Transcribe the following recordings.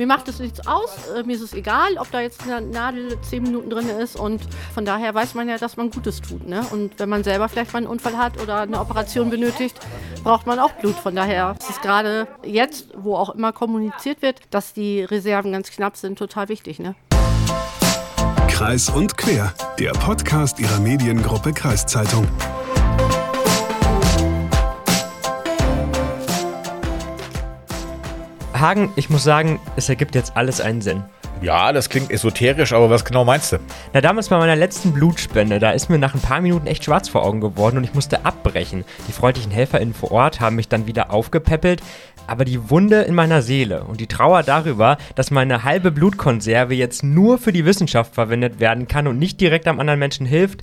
Mir macht es nichts aus, äh, mir ist es egal, ob da jetzt eine Nadel zehn Minuten drin ist und von daher weiß man ja, dass man Gutes tut. Ne? Und wenn man selber vielleicht mal einen Unfall hat oder eine Operation benötigt, braucht man auch Blut. Von daher ist es gerade jetzt, wo auch immer kommuniziert wird, dass die Reserven ganz knapp sind, total wichtig. Ne? Kreis und Quer, der Podcast ihrer Mediengruppe Kreiszeitung. Hagen, ich muss sagen, es ergibt jetzt alles einen Sinn. Ja, das klingt esoterisch, aber was genau meinst du? Na, damals bei meiner letzten Blutspende, da ist mir nach ein paar Minuten echt schwarz vor Augen geworden und ich musste abbrechen. Die freundlichen HelferInnen vor Ort haben mich dann wieder aufgepäppelt, aber die Wunde in meiner Seele und die Trauer darüber, dass meine halbe Blutkonserve jetzt nur für die Wissenschaft verwendet werden kann und nicht direkt am anderen Menschen hilft,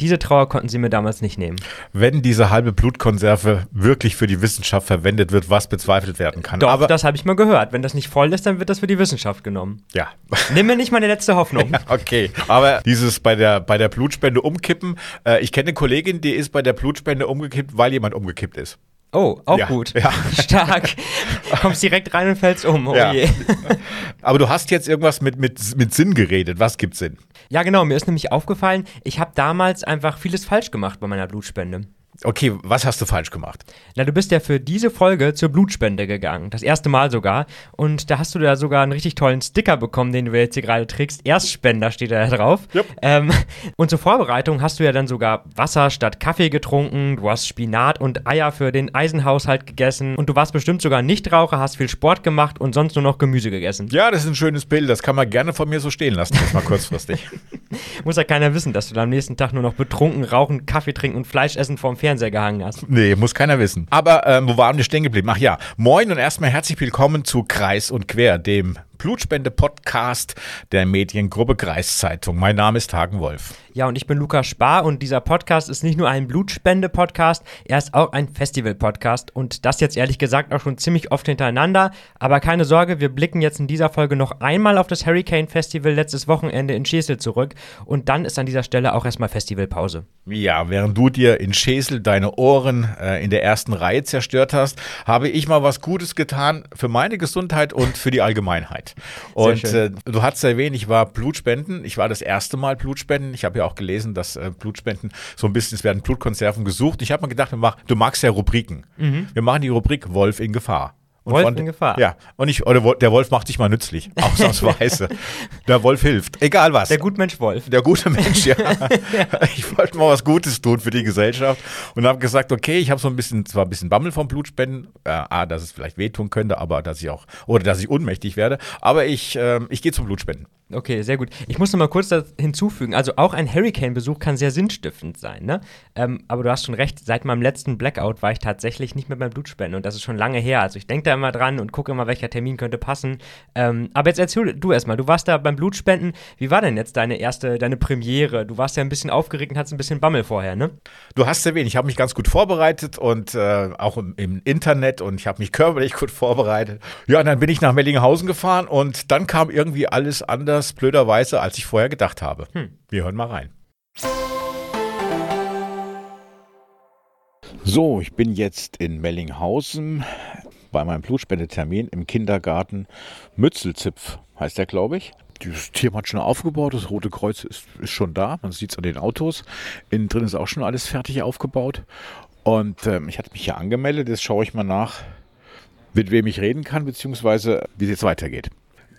diese Trauer konnten sie mir damals nicht nehmen. Wenn diese halbe Blutkonserve wirklich für die Wissenschaft verwendet wird, was bezweifelt werden kann. Doch, Aber das habe ich mal gehört. Wenn das nicht voll ist, dann wird das für die Wissenschaft genommen. Ja. Nimm mir nicht meine letzte Hoffnung. ja, okay. Aber dieses bei der, bei der Blutspende umkippen, äh, ich kenne eine Kollegin, die ist bei der Blutspende umgekippt, weil jemand umgekippt ist. Oh, auch Ja, gut. ja. Stark. Kommst direkt rein und fällst um. Oh Ja. je. Aber du hast jetzt irgendwas mit, mit, mit Sinn geredet. Was gibt Sinn? Ja, genau. Mir ist nämlich aufgefallen, ich habe damals einfach vieles falsch gemacht bei meiner Blutspende. Okay, was hast du falsch gemacht? Na, du bist ja für diese Folge zur Blutspende gegangen. Das erste Mal sogar. Und da hast du da sogar einen richtig tollen Sticker bekommen, den du jetzt hier gerade trägst. Erstspender steht da drauf. Yep. Ähm, und zur Vorbereitung hast du ja dann sogar Wasser statt Kaffee getrunken. Du hast Spinat und Eier für den Eisenhaushalt gegessen. Und du warst bestimmt sogar Nichtraucher, hast viel Sport gemacht und sonst nur noch Gemüse gegessen. Ja, das ist ein schönes Bild. Das kann man gerne von mir so stehen lassen, jetzt mal kurzfristig. Muss ja keiner wissen, dass du da am nächsten Tag nur noch betrunken, rauchen, Kaffee trinken und Fleisch essen vorm Fernseher gehangen hast. Nee, muss keiner wissen. Aber ähm, wo waren wir stehen geblieben? Ach ja, moin und erstmal herzlich willkommen zu Kreis und Quer, dem Blutspende-Podcast der Mediengruppe Kreiszeitung. Mein Name ist Hagen Wolf. Ja, und ich bin Lukas Spar und dieser Podcast ist nicht nur ein Blutspende-Podcast, er ist auch ein Festival-Podcast und das jetzt ehrlich gesagt auch schon ziemlich oft hintereinander. Aber keine Sorge, wir blicken jetzt in dieser Folge noch einmal auf das Hurricane Festival letztes Wochenende in Schesel zurück und dann ist an dieser Stelle auch erstmal Festivalpause. Ja, während du dir in Schesel deine Ohren äh, in der ersten Reihe zerstört hast, habe ich mal was Gutes getan für meine Gesundheit und für die Allgemeinheit. Und äh, du hast erwähnt, ich war Blutspenden. Ich war das erste Mal Blutspenden. Ich habe ja auch gelesen, dass äh, Blutspenden so ein bisschen, es werden Blutkonserven gesucht. Ich habe mir gedacht, wir machen, du magst ja Rubriken. Wir machen die Rubrik Wolf in Gefahr. Und Wolf von- in Gefahr. Ja, und ich, oder der Wolf macht dich mal nützlich, ausnahmsweise. der Wolf hilft, egal was. Der Gutmensch Wolf. Der gute Mensch, ja. Ich wollte mal was Gutes tun für die Gesellschaft und habe gesagt, okay, ich habe so ein bisschen, zwar ein bisschen Bammel vom Blutspenden, äh, A, dass es vielleicht wehtun könnte, aber dass ich auch, oder dass ich ohnmächtig werde, aber ich, ähm, ich gehe zum Blutspenden. Okay, sehr gut. Ich muss noch mal kurz hinzufügen. Also auch ein Hurricane-Besuch kann sehr sinnstiftend sein, ne? Ähm, aber du hast schon recht, seit meinem letzten Blackout war ich tatsächlich nicht mehr beim Blutspenden und das ist schon lange her. Also ich denke da immer dran und gucke immer, welcher Termin könnte passen. Ähm, aber jetzt erzähl du erstmal, du warst da beim Blutspenden. Wie war denn jetzt deine erste, deine Premiere? Du warst ja ein bisschen aufgeregt und hattest ein bisschen Bammel vorher, ne? Du hast erwähnt, ich habe mich ganz gut vorbereitet und äh, auch im, im Internet und ich habe mich körperlich gut vorbereitet. Ja, und dann bin ich nach Mellinghausen gefahren und dann kam irgendwie alles anders, blöderweise, als ich vorher gedacht habe. Wir hören mal rein. So, ich bin jetzt in Mellinghausen bei meinem Blutspendetermin im Kindergarten Mützelzipf, heißt der, glaube ich. Das Team hat schon aufgebaut, das Rote Kreuz ist, ist schon da, man sieht es an den Autos. Innen drin ist auch schon alles fertig aufgebaut. Und ähm, ich hatte mich hier angemeldet, jetzt schaue ich mal nach, mit wem ich reden kann, beziehungsweise wie es jetzt weitergeht.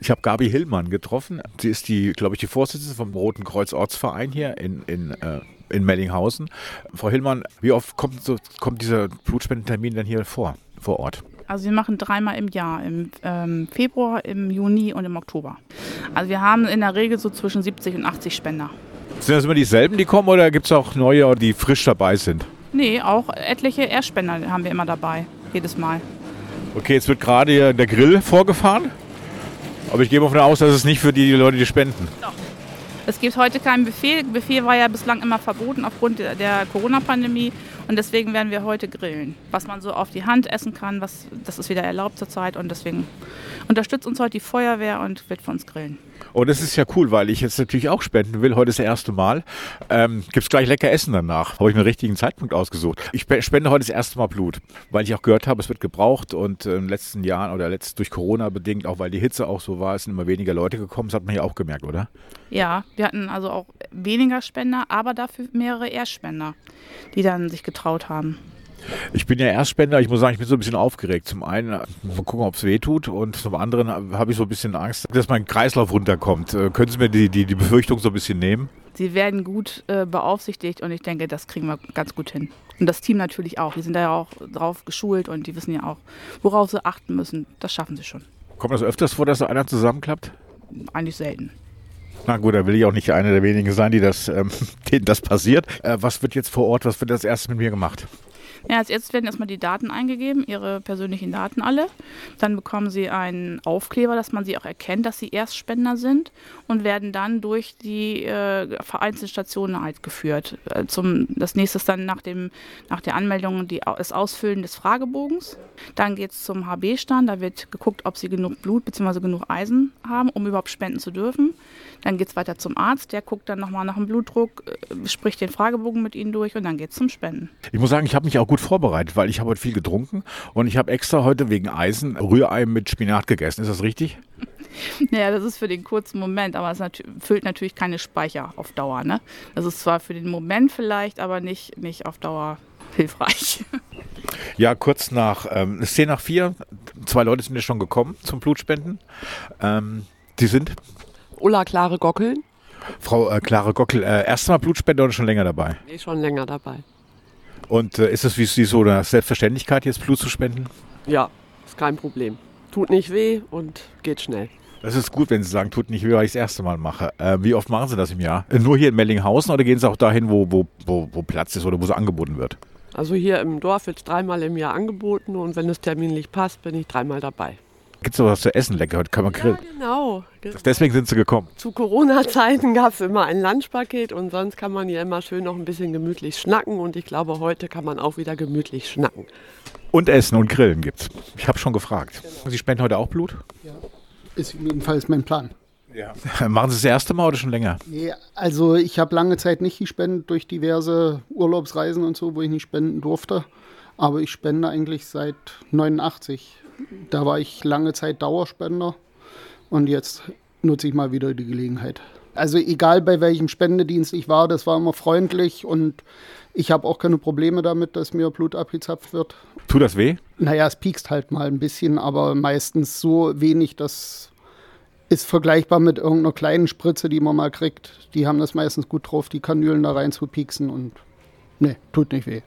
Ich habe Gabi Hillmann getroffen. Sie ist die, glaube ich, die Vorsitzende vom Roten Kreuz Ortsverein hier in, in, äh, in Mellinghausen. Frau Hillmann, wie oft kommt, so, kommt dieser Blutspendentermin denn hier vor, vor Ort? Also wir machen dreimal im Jahr, im ähm, Februar, im Juni und im Oktober. Also wir haben in der Regel so zwischen 70 und 80 Spender. Sind das immer dieselben, die kommen, oder gibt es auch neue, die frisch dabei sind? Nee, auch etliche Erstspender haben wir immer dabei, jedes Mal. Okay, jetzt wird gerade der Grill vorgefahren. Aber ich gehe mal davon aus, dass es nicht für die Leute, die spenden. Es gibt heute kein Buffet. Buffet war ja bislang immer verboten aufgrund der, der Corona-Pandemie. Und deswegen werden wir heute grillen. Was man so auf die Hand essen kann, was, das ist wieder erlaubt zurzeit. Und deswegen unterstützt uns heute die Feuerwehr und wird für uns grillen. Und das ist ja cool, weil ich jetzt natürlich auch spenden will. Heute ist das erste Mal. Ähm, Gibt es gleich lecker Essen danach. Habe ich mir einen richtigen Zeitpunkt ausgesucht. Ich spende heute das erste Mal Blut, weil ich auch gehört habe, es wird gebraucht. Und äh, in den letzten Jahren oder letzt, durch Corona bedingt, auch weil die Hitze auch so war, sind immer weniger Leute gekommen. Das hat man ja auch gemerkt, oder? Ja, wir hatten also auch weniger Spender, aber dafür mehrere Erstspender, die dann sich getraut haben. Ich bin ja Erstspender. Ich muss sagen, ich bin so ein bisschen aufgeregt. Zum einen, mal gucken, ob es weh tut. Und zum anderen habe ich so ein bisschen Angst, dass mein Kreislauf runterkommt. Äh, können Sie mir die, die, die Befürchtung so ein bisschen nehmen? Sie werden gut äh, beaufsichtigt und ich denke, das kriegen wir ganz gut hin. Und das Team natürlich auch. Die sind da ja auch drauf geschult und die wissen ja auch, worauf sie achten müssen. Das schaffen sie schon. Kommt das öfters vor, dass so einer zusammenklappt? Eigentlich selten. Na gut, da will ich auch nicht einer der wenigen sein, die das, ähm, denen das passiert. Äh, was wird jetzt vor Ort, was wird das erste mit mir gemacht? Ja, als erstes werden erstmal die Daten eingegeben, ihre persönlichen Daten alle. Dann bekommen sie einen Aufkleber, dass man sie auch erkennt, dass sie Erstspender sind und werden dann durch die äh, vereinzelten Stationen halt geführt. Äh, zum, das nächste ist dann nach, dem, nach der Anmeldung die, das Ausfüllen des Fragebogens. Dann geht es zum HB-Stand, da wird geguckt, ob sie genug Blut bzw. genug Eisen haben, um überhaupt spenden zu dürfen. Dann geht es weiter zum Arzt, der guckt dann nochmal nach dem Blutdruck, äh, spricht den Fragebogen mit ihnen durch und dann geht es zum Spenden. Ich muss sagen, ich habe mich auch gut vorbereitet, weil ich habe heute viel getrunken und ich habe extra heute wegen Eisen Rührei mit Spinat gegessen. Ist das richtig? Naja, das ist für den kurzen Moment, aber es nat füllt natürlich keine Speicher auf Dauer. Ne? Das ist zwar für den Moment vielleicht, aber nicht, nicht auf Dauer hilfreich. Ja, kurz nach, ähm, 10 nach 4, zwei Leute sind ja schon gekommen zum Blutspenden. Ähm, die sind? Ulla Klare Gockeln. Frau äh, Klare Gockel, äh, erstmal Blutspender oder schon länger dabei? Nee, schon länger dabei. Und äh, ist es wie Sie so eine Selbstverständlichkeit, jetzt Blut zu spenden? Ja, ist kein Problem. Tut nicht weh und geht schnell. Das ist gut, wenn Sie sagen, tut nicht weh, weil ich das erste Mal mache. Äh, wie oft machen Sie das im Jahr? Nur hier in Mellinghausen oder gehen Sie auch dahin, wo, wo, wo, wo Platz ist oder wo es angeboten wird? Also hier im Dorf wird es dreimal im Jahr angeboten und wenn es terminlich passt, bin ich dreimal dabei. Gibt es noch was zu essen lecker? Heute kann man grillen. Ja, genau. Deswegen sind Sie gekommen. Zu Corona-Zeiten gab es immer ein Lunchpaket und sonst kann man hier immer schön noch ein bisschen gemütlich schnacken und ich glaube, heute kann man auch wieder gemütlich schnacken. Und Essen und Grillen gibt's. Ich habe schon gefragt. Sie spenden heute auch Blut? Ja, ist jedenfalls mein Plan. Ja. Machen Sie es das erste Mal oder schon länger? Nee, also ich habe lange Zeit nicht gespendet durch diverse Urlaubsreisen und so, wo ich nicht spenden durfte. Aber ich spende eigentlich seit 89. Da war ich lange Zeit Dauerspender und jetzt nutze ich mal wieder die Gelegenheit. Also egal bei welchem Spendedienst ich war, das war immer freundlich und ich habe auch keine Probleme damit, dass mir Blut abgezapft wird. Tut das weh? Naja, es piekst halt mal ein bisschen, aber meistens so wenig, das ist vergleichbar mit irgendeiner kleinen Spritze, die man mal kriegt. Die haben das meistens gut drauf, die Kanülen da rein zu pieksen und ne, tut nicht weh.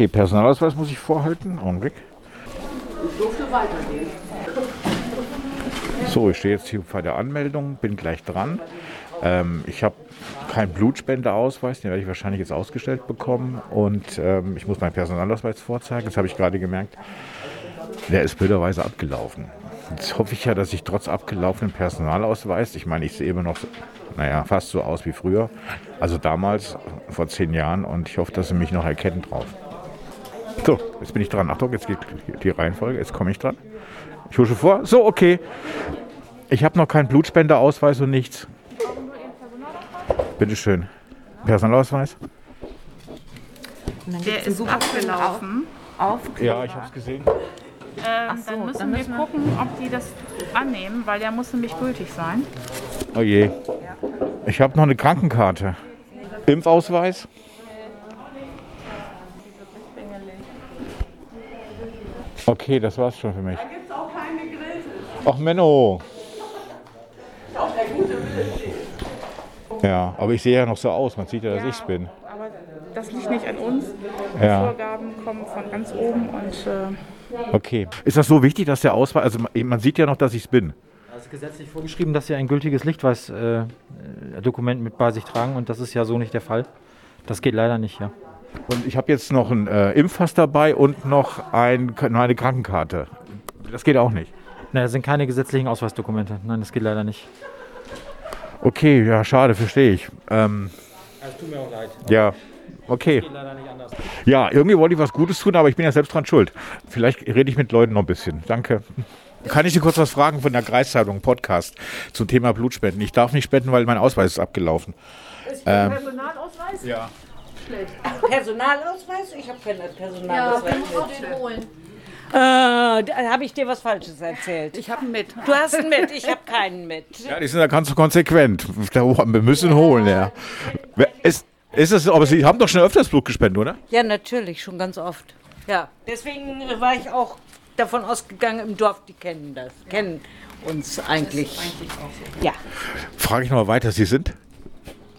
Okay, Personalausweis muss ich vorhalten. Augenblick. Ich durfte weitergehen. So, ich stehe jetzt hier bei der Anmeldung, bin gleich dran. Ähm, ich habe keinen Blutspendeausweis, den werde ich wahrscheinlich jetzt ausgestellt bekommen. Und ähm, ich muss meinen Personalausweis vorzeigen. Das habe ich gerade gemerkt. Der ist blöderweise abgelaufen. Jetzt hoffe ich ja, dass ich trotz abgelaufenen Personalausweis, ich meine, ich sehe immer noch, naja, fast so aus wie früher, also damals, vor zehn Jahren, und ich hoffe, dass sie mich noch erkennen drauf. So, jetzt bin ich dran. Achtung, jetzt geht die Reihenfolge, jetzt komme ich dran. Ich husche vor. So, okay. Ich habe noch keinen Blutspendeausweis und nichts. Bitte schön. Personalausweis? Der ist abgelaufen. Ja, ich habe es gesehen. Ähm, dann müssen wir gucken, ob die das annehmen, weil der muss nämlich gültig sein. Oh je. Ich habe noch eine Krankenkarte. Impfausweis? Okay, das war's schon für mich. Ach Menno. Ja, aber ich sehe ja noch so aus. Man sieht ja, dass ich's bin. Aber das liegt nicht an uns. Die Ja. Vorgaben kommen von ganz oben und äh, Okay. Ist das so wichtig, dass der Ausweis, also man- sieht ja noch, dass ich's bin. Es ist gesetzlich vorgeschrieben, dass Sie ein gültiges Lichtweiß-Dokument äh, mit bei sich tragen und das ist ja so nicht der Fall. Das geht leider nicht, ja. Und ich habe jetzt noch einen äh, Impfpass dabei und noch ein, noch eine Krankenkarte. Das geht auch nicht. Nein, das sind keine gesetzlichen Ausweisdokumente. Nein, das geht leider nicht. Okay, ja, schade, verstehe ich. Ähm, Es tut mir auch leid. ja, Okay. Ja, irgendwie wollte ich was Gutes tun, aber ich bin ja selbst dran schuld. Vielleicht rede ich mit Leuten noch ein bisschen. Danke. Kann ich dir kurz was fragen von der Kreiszeitung Podcast zum Thema Blutspenden? Ich darf nicht spenden, weil mein Ausweis ist abgelaufen. Ähm, Personalausweis? ja. Personalausweis? Ich habe keinen Personalausweis. den holen. Äh, da habe ich dir was Falsches erzählt. Ich habe einen mit. Du hast einen mit, ich habe keinen mit. ja, die sind da ganz konsequent. Wir müssen holen, ja. Ist, ist es, aber Sie haben doch schon öfters Blut gespendet, oder? Ja, natürlich, schon ganz oft. Ja, deswegen war ich auch davon ausgegangen, im Dorf, die kennen das, kennen uns eigentlich. Ja. Frage ich noch mal weiter. Sie sind?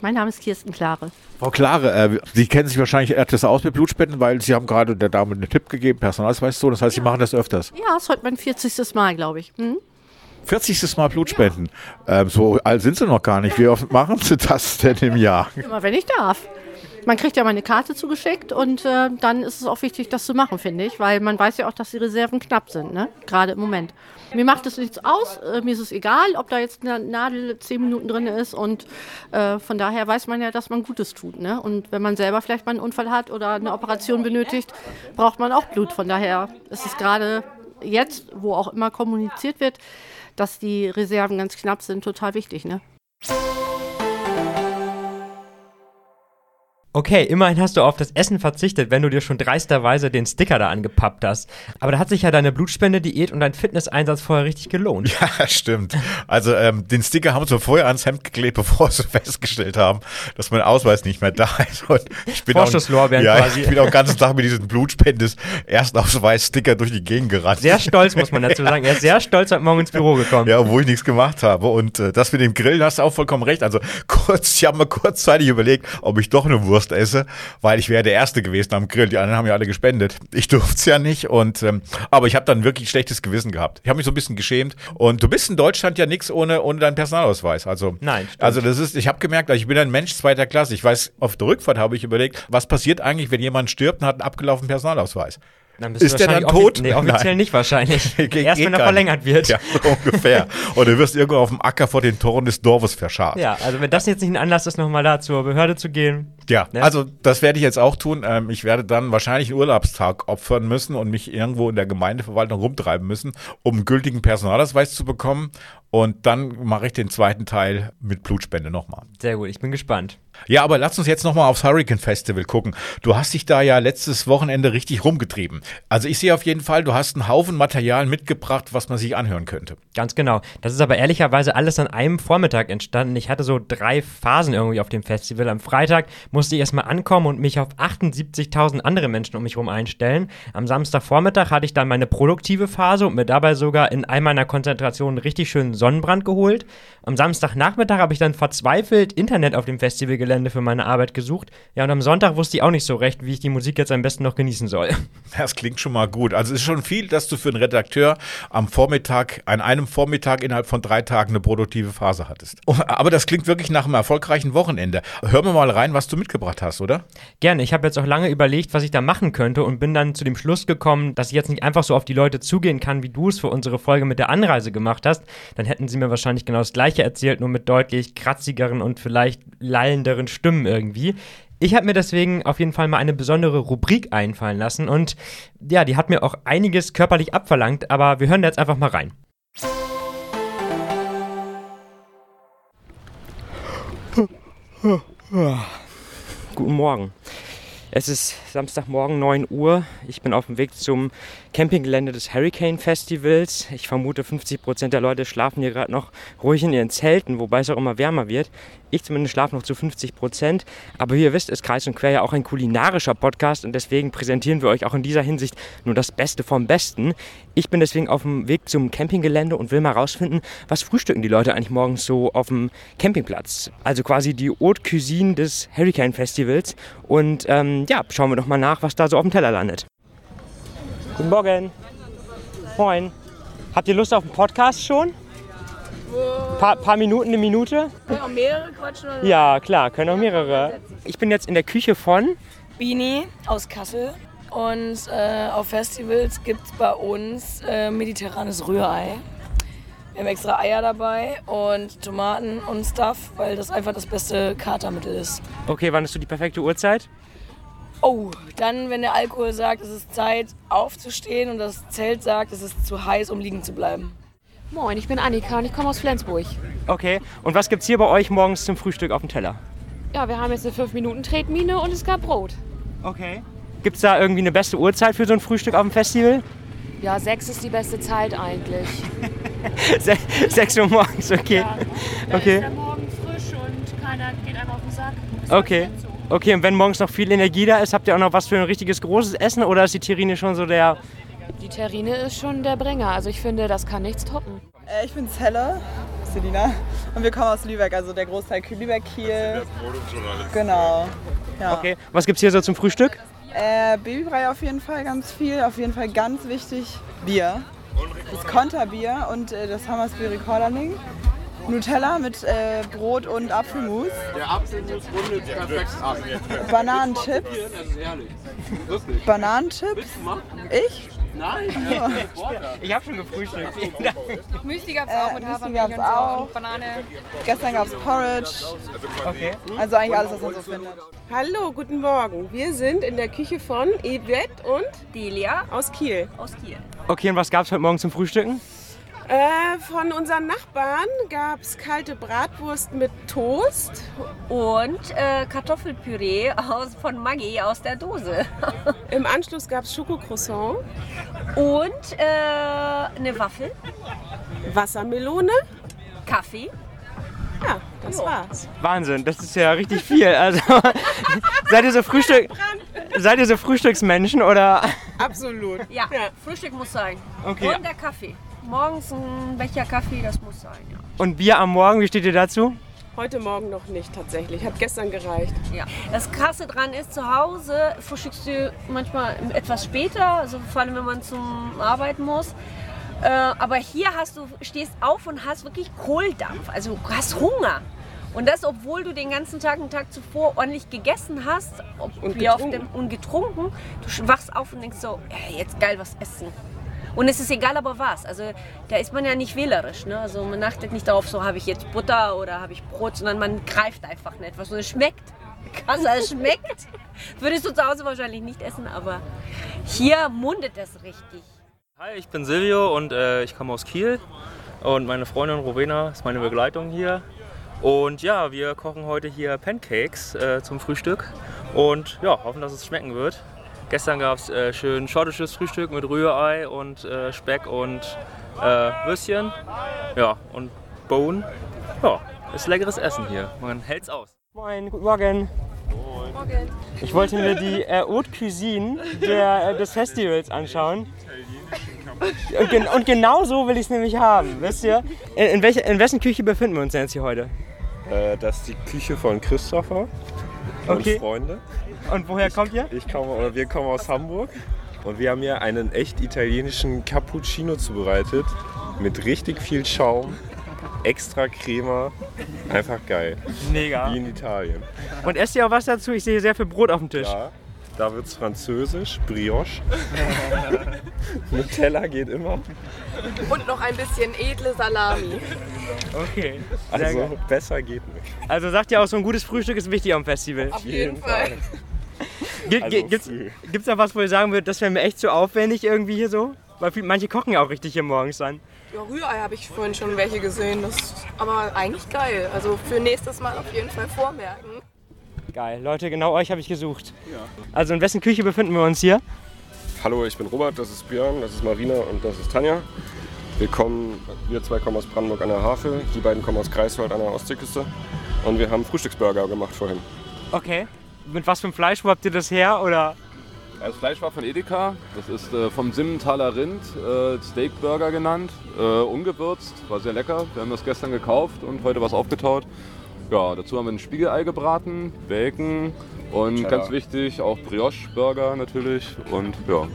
Mein Name ist Kirsten Klare. Frau Klare, äh, Sie kennen sich wahrscheinlich etwas aus mit Blutspenden, weil Sie haben gerade der Dame einen Tipp gegeben, Personalausweis so. Das heißt, Sie machen das öfters. Ja, ist heute mein 40. Mal, glaube ich. Hm? 40. Mal Blutspenden. Ähm, so alt sind Sie noch gar nicht. Wie oft machen Sie das denn im Jahr? Immer wenn ich darf. Man kriegt ja mal eine Karte zugeschickt und äh, dann ist es auch wichtig, das zu machen, finde ich, weil man weiß ja auch, dass die Reserven knapp sind, ne? gerade im Moment. Mir macht es nichts aus, äh, mir ist es egal, ob da jetzt eine Nadel zehn Minuten drin ist und äh, von daher weiß man ja, dass man Gutes tut. Ne? Und wenn man selber vielleicht mal einen Unfall hat oder eine Operation benötigt, braucht man auch Blut. Von daher ist es gerade jetzt, wo auch immer kommuniziert wird, dass die Reserven ganz knapp sind, total wichtig. Ne? Okay, immerhin hast du auf das Essen verzichtet, wenn du dir schon dreisterweise den Sticker da angepappt hast. Aber da hat sich ja deine Blutspende-Diät und dein Fitnesseinsatz vorher richtig gelohnt. Ja, stimmt. Also ähm, den Sticker haben sie vorher ans Hemd geklebt, bevor sie festgestellt haben, dass mein Ausweis nicht mehr da ist. Und ich bin Vorschusslorbeeren auch, ja, quasi. Ich bin auch den ganzen Tag mit diesem Blutspendes Erstausweis-Sticker durch die Gegend gerannt. Sehr stolz, muss man dazu sagen. Er ist sehr stolz heute Morgen ins Büro gekommen. Ja, obwohl ich nichts gemacht habe. Und äh, das mit dem Grillen hast du auch vollkommen recht. Also kurz, ich habe mal kurzzeitig überlegt, ob ich doch eine Wurst esse, weil ich wäre der Erste gewesen am Grill. Die anderen haben ja alle gespendet. Ich durfte es ja nicht. Und ähm, aber ich habe dann wirklich schlechtes Gewissen gehabt. Ich habe mich so ein bisschen geschämt. Und du bist in Deutschland ja nichts ohne, ohne deinen Personalausweis. Also Nein, stimmt. also das ist, ich habe gemerkt, ich bin ein Mensch zweiter Klasse. Ich weiß, auf der Rückfahrt habe ich überlegt, was passiert eigentlich, wenn jemand stirbt und hat einen abgelaufenen Personalausweis. Dann bist du Ist der dann tot? Nee, offiziell Nein. nicht wahrscheinlich. Geht- Erst wenn er verlängert wird. Ja, so ungefähr. Und du wirst irgendwo auf dem Acker vor den Toren des Dorfes verscharrt. Ja, also wenn das jetzt nicht ein Anlass ist, nochmal da zur Behörde zu gehen. Ja, Ne? also das werde ich jetzt auch tun. Ähm, ich werde dann wahrscheinlich einen Urlaubstag opfern müssen und mich irgendwo in der Gemeindeverwaltung rumtreiben müssen, um einen gültigen Personalausweis zu bekommen. Und dann mache ich den zweiten Teil mit Blutspende nochmal. Sehr gut, ich bin gespannt. Ja, aber lass uns jetzt nochmal aufs Hurricane Festival gucken. Du hast dich da ja letztes Wochenende richtig rumgetrieben. Also ich sehe auf jeden Fall, du hast einen Haufen Material mitgebracht, was man sich anhören könnte. Ganz genau. Das ist aber ehrlicherweise alles an einem Vormittag entstanden. Ich hatte so drei Phasen irgendwie auf dem Festival. Am Freitag musste ich erstmal ankommen und mich auf 78.000 andere Menschen um mich herum einstellen. Am Samstagvormittag hatte ich dann meine produktive Phase und mir dabei sogar in all meiner Konzentration richtig schönen Sonnenbrand geholt. Am Samstagnachmittag habe ich dann verzweifelt Internet auf dem Festivalgelände für meine Arbeit gesucht. Ja, und am Sonntag wusste ich auch nicht so recht, wie ich die Musik jetzt am besten noch genießen soll. Das klingt schon mal gut. Also es ist schon viel, dass du für einen Redakteur am Vormittag, an einem Vormittag innerhalb von drei Tagen eine produktive Phase hattest. Oh, Aber das klingt wirklich nach einem erfolgreichen Wochenende. Hören wir mal rein, was du mitgebracht hast, oder? Gerne. Ich habe jetzt auch lange überlegt, was ich da machen könnte und bin dann zu dem Schluss gekommen, dass ich jetzt nicht einfach so auf die Leute zugehen kann, wie du es für unsere Folge mit der Anreise gemacht hast. Dann hätten sie mir wahrscheinlich genau das Gleiche erzählt, nur mit deutlich kratzigeren und vielleicht lallenderen Stimmen irgendwie. Ich habe mir deswegen auf jeden Fall mal eine besondere Rubrik einfallen lassen und ja, die hat mir auch einiges körperlich abverlangt, aber wir hören jetzt einfach mal rein. Guten Morgen. Es ist Samstagmorgen 9 Uhr. Ich bin auf dem Weg zum Campinggelände des Hurricane Festivals. Ich vermute, 50% der Leute schlafen hier gerade noch ruhig in ihren Zelten, wobei es auch immer wärmer wird. Ich zumindest schlafe noch zu 50%. Aber wie ihr wisst, ist Kreis und Quer ja auch ein kulinarischer Podcast und deswegen präsentieren wir euch auch in dieser Hinsicht nur das Beste vom Besten. Ich bin deswegen auf dem Weg zum Campinggelände und will mal rausfinden, was frühstücken die Leute eigentlich morgens so auf dem Campingplatz. Also quasi die Haute Cuisine des Hurricane Festivals. Und ähm, ja, schauen wir doch mal nach, was da so auf dem Teller landet. Guten Morgen. Moin. Habt ihr Lust auf einen Podcast schon? Paar, paar Minuten, eine Minute? Können auch mehrere quatschen oder? Ja, klar, können auch mehrere. Ich bin jetzt in der Küche von. Bini aus Kassel. Und äh, auf Festivals gibt es bei uns äh, mediterranes Rührei. Wir haben extra Eier dabei und Tomaten und Stuff, weil das einfach das beste Katermittel ist. Okay, wann ist so die perfekte Uhrzeit? Oh, dann, wenn der Alkohol sagt, es ist Zeit aufzustehen und das Zelt sagt, es ist zu heiß, um liegen zu bleiben. Moin, ich bin Annika und ich komme aus Flensburg. Okay, und was gibt's hier bei euch morgens zum Frühstück auf dem Teller? Ja, wir haben jetzt eine 5-Minuten-Tretmine und es gab Brot. Okay. Gibt's da irgendwie eine beste Uhrzeit für so ein Frühstück auf dem Festival? Ja, sechs ist die beste Zeit eigentlich. Se 6 Uhr morgens, okay. Ja, Okay. ist der Morgen frisch und keiner geht einem auf den Sack. Okay. Okay, und wenn morgens noch viel Energie da ist, habt ihr auch noch was für ein richtiges großes Essen oder ist die Terrine schon so der. Die Terrine ist schon der Bringer. Also ich finde, das kann nichts toppen. Äh, ich bin Zelle, Selina. Und wir kommen aus Lübeck, also der Großteil Lübeck, Kiel. Genau. Ja. Okay, was gibt's hier so zum Frühstück? Äh, Babybrei auf jeden Fall ganz viel. Auf jeden Fall ganz wichtig Bier. Das Konterbier und äh, das Hammersbier Rekorderling. Nutella mit äh, Brot und Apfelmus. Der Apfelmus rundet perfekt ab. Bananenchips. Das ist ehrlich. Wirklich. Bananenchips. Ich? Nein. Ich habe schon gefrühstückt. Müsli gab's auch mit Müsli gab's auch. Banane. Gestern gab's Porridge. Okay. Also eigentlich alles, was man so findet. Hallo, guten Morgen. Wir sind in der Küche von Yvette und Delia aus Kiel. Aus Kiel. Okay, und was gab's heute Morgen zum Frühstücken? Äh, von unseren Nachbarn gab es kalte Bratwurst mit Toast und äh, Kartoffelpüree aus, von Maggi aus der Dose. Im Anschluss gab es Schokocroissant und äh, eine Waffel, Wassermelone, Kaffee. Ja, das war's. Wahnsinn, das ist ja richtig viel. Also seid ihr so Frühstück, seid ihr so Frühstücksmenschen oder? Absolut. Ja, Frühstück muss sein. Okay. Und der Kaffee. Morgens ein Becher Kaffee, das muss sein. Ja. Und Bier am Morgen, wie steht ihr dazu? Heute Morgen noch nicht tatsächlich. Hat gestern gereicht. Ja. Das Krasse dran ist, zu Hause frühstückst du manchmal etwas später, also vor allem wenn man zum Arbeiten muss. Äh, aber hier hast du, stehst auf und hast wirklich Kohldampf, also du hast Hunger. Und das, obwohl du den ganzen Tag, einen Tag zuvor ordentlich gegessen hast ob, Und wie auf getrunken. dem, und getrunken. Du wachst auf und denkst so, "Ey, jetzt geil was essen. Und es ist egal aber was. Also da ist man ja nicht wählerisch. Ne? Also man achtet nicht darauf, so habe ich jetzt Butter oder habe ich Brot, sondern man greift einfach nicht etwas. Und es schmeckt. Krass, es schmeckt. Würdest du zu Hause wahrscheinlich nicht essen, aber hier mundet es richtig. Hi, ich bin Silvio und äh, ich komme aus Kiel. Und meine Freundin Rowena ist meine Begleitung hier. Und ja, wir kochen heute hier Pancakes äh, zum Frühstück. Und ja, hoffen, dass es schmecken wird. Gestern gab es äh, schön schottisches Frühstück mit Rührei und äh, Speck und äh, Würstchen. Ja, und Bohnen. Ja, ist leckeres Essen hier. Man hält's aus. Moin, guten Morgen. Ich wollte mir die äh, Haute Cuisine der, äh, des Festivals anschauen. Und, gen und genau so will ich es nämlich haben, wisst ihr? In, in, welcher, in wessen Küche befinden wir uns denn jetzt hier heute? Äh, das ist die Küche von Christopher und Okay. Freunde. Und woher kommt ihr? Ich komme, oder wir kommen aus Hamburg und wir haben hier einen echt italienischen Cappuccino zubereitet mit richtig viel Schaum, extra Crema, einfach geil. Mega. Wie in Italien. Und esst ihr auch was dazu? Ich sehe sehr viel Brot auf dem Tisch. Ja, da wird's französisch, Brioche. Nutella geht immer. Und noch ein bisschen edle Salami. Okay. Sehr Also geil. besser geht nicht. Also sagt ihr auch, so ein gutes Frühstück ist wichtig am Festival. Auf jeden Fall. Gibt Also gibt's, gibt's noch was, wo ihr sagen würdet, das wäre mir echt zu aufwendig irgendwie hier so? Weil viel, manche kochen ja auch richtig hier morgens dann. Ja, Rührei habe ich vorhin schon welche gesehen. Das ist aber eigentlich geil. Also für nächstes Mal auf jeden Fall vormerken. Geil, Leute, genau euch habe ich gesucht. Also in wessen Küche befinden wir uns hier? Hallo, ich bin Robert, das ist Björn, das ist Marina und das ist Tanja. Wir, kommen, wir zwei kommen aus Brandenburg an der Havel, die beiden kommen aus Greifswald an der Ostseeküste. Und wir haben Frühstücksburger gemacht vorhin. Okay. Mit was für einem Fleisch, wo habt ihr das her? Oder? Das Fleisch war von Edeka. Das ist äh, vom Simmentaler Rind, äh, Steakburger genannt, äh, ungewürzt, war sehr lecker. Wir haben das gestern gekauft und heute was aufgetaut. Ja, dazu haben wir ein Spiegelei gebraten, Bacon und Cheddar. ganz wichtig auch Brioche-Burger natürlich. Und ja,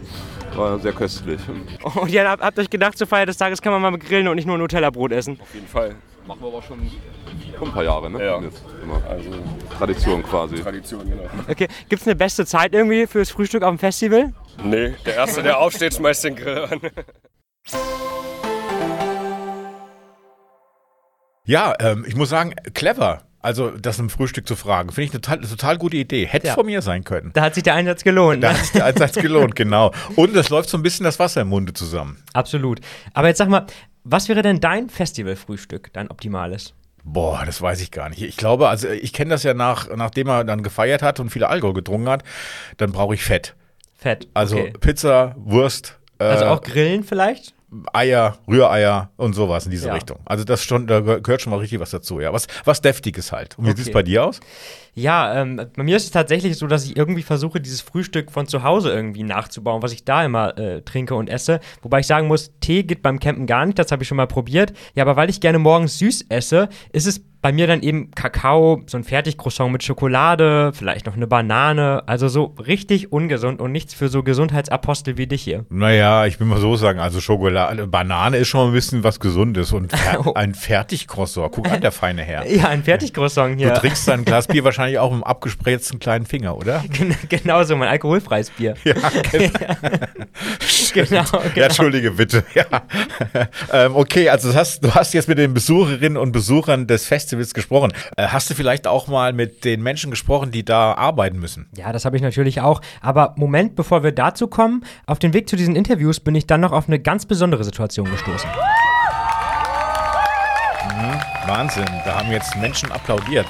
war sehr köstlich. Und ihr habt, habt euch gedacht, zur Feier des Tages kann man mal grillen und nicht nur Nutella-Brot essen. Auf jeden Fall. Machen wir aber schon schon ein paar Jahre, ne? Ja. Jetzt immer. Also Tradition quasi. Tradition, genau. Okay, gibt es eine beste Zeit irgendwie fürs Frühstück auf dem Festival? Nee, der Erste, der aufsteht, schmeißt den Grill an. Ja, ähm, ich muss sagen, clever. Also, das im Frühstück zu fragen, finde ich eine total, eine total gute Idee. Hätte Ja. von mir sein können. Da hat sich der Einsatz gelohnt. Da Ne? hat sich der Einsatz gelohnt, genau. Und es läuft so ein bisschen das Wasser im Munde zusammen. Absolut. Aber jetzt sag mal, was wäre denn dein Festivalfrühstück, dein optimales? Boah, das weiß ich gar nicht. Ich glaube, also ich kenne das ja nach, nachdem er dann gefeiert hat und viel Alkohol getrunken hat, dann brauche ich Fett. Fett. Also okay. Pizza, Wurst, äh, Also auch Grillen vielleicht? Eier, Rühreier und sowas in diese Ja. Richtung. Also das schon, da gehört schon mal richtig was dazu, ja. Was, was Deftiges halt. Und wie Okay. sieht es bei dir aus? Ja, ähm, bei mir ist es tatsächlich so, dass ich irgendwie versuche, dieses Frühstück von zu Hause irgendwie nachzubauen, was ich da immer äh, trinke und esse. Wobei ich sagen muss, Tee geht beim Campen gar nicht, das habe ich schon mal probiert. Ja, aber weil ich gerne morgens süß esse, ist es bei mir dann eben Kakao, so ein Fertiggcroissant mit Schokolade, vielleicht noch eine Banane. Also so richtig ungesund und nichts für so Gesundheitsapostel wie dich hier. Naja, ich will mal so sagen, also Schokolade, Banane ist schon mal ein bisschen was Gesundes und fer ein Fertiggcroissant. Guck an, der feine Herr. Ja, ein Fertiggcroissant hier. Du trinkst dein Glas Bier wahrscheinlich auch mit einem abgespritzten kleinen Finger, oder? genau so, mein alkoholfreies Bier. Ja, genau. genau, Ja, genau. Entschuldige bitte. Ja. ähm, okay, also du hast, du hast jetzt mit den Besucherinnen und Besuchern des Festivals gesprochen. Äh, hast du vielleicht auch mal mit den Menschen gesprochen, die da arbeiten müssen? Ja, das habe ich natürlich auch. Aber Moment, bevor wir dazu kommen, auf dem Weg zu diesen Interviews bin ich dann noch auf eine ganz besondere Situation gestoßen. Wahnsinn, da haben jetzt Menschen applaudiert.